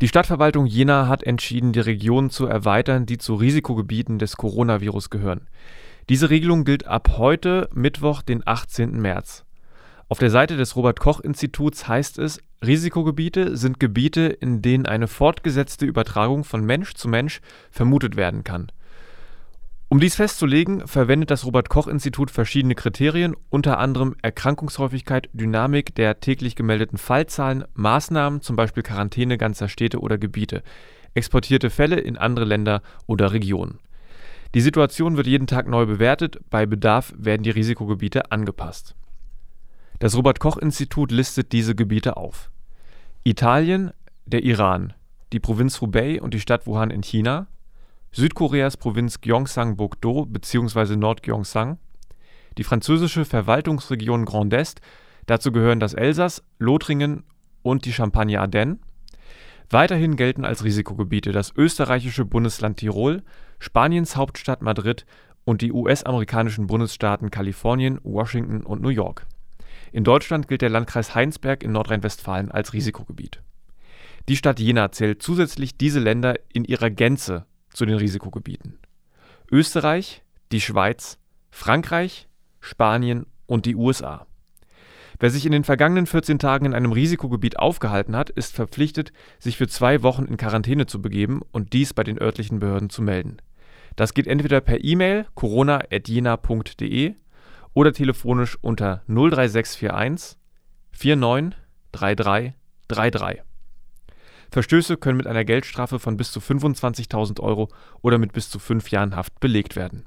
Die Stadtverwaltung Jena hat entschieden, die Regionen zu erweitern, die zu Risikogebieten des Coronavirus gehören. Diese Regelung gilt ab heute, Mittwoch, den 18. März. Auf der Seite des Robert Koch Instituts heißt es, Risikogebiete sind Gebiete, in denen eine fortgesetzte Übertragung von Mensch zu Mensch vermutet werden kann. Um dies festzulegen, verwendet das Robert Koch Institut verschiedene Kriterien, unter anderem Erkrankungshäufigkeit, Dynamik der täglich gemeldeten Fallzahlen, Maßnahmen, zum Beispiel Quarantäne ganzer Städte oder Gebiete, exportierte Fälle in andere Länder oder Regionen. Die Situation wird jeden Tag neu bewertet, bei Bedarf werden die Risikogebiete angepasst. Das Robert Koch Institut listet diese Gebiete auf. Italien, der Iran, die Provinz Hubei und die Stadt Wuhan in China, Südkoreas Provinz Gyeongsang-bok-do bzw. Nord-Gyeongsang, die französische Verwaltungsregion Grand Est, dazu gehören das Elsass, Lothringen und die Champagne-Ardennen. Weiterhin gelten als Risikogebiete das österreichische Bundesland Tirol, Spaniens Hauptstadt Madrid und die US-amerikanischen Bundesstaaten Kalifornien, Washington und New York. In Deutschland gilt der Landkreis Heinsberg in Nordrhein-Westfalen als Risikogebiet. Die Stadt Jena zählt zusätzlich diese Länder in ihrer Gänze zu den Risikogebieten. Österreich, die Schweiz, Frankreich, Spanien und die USA. Wer sich in den vergangenen 14 Tagen in einem Risikogebiet aufgehalten hat, ist verpflichtet, sich für zwei Wochen in Quarantäne zu begeben und dies bei den örtlichen Behörden zu melden. Das geht entweder per E-Mail corona.jena.de oder telefonisch unter 03641 49 33 33. Verstöße können mit einer Geldstrafe von bis zu 25.000 Euro oder mit bis zu fünf Jahren Haft belegt werden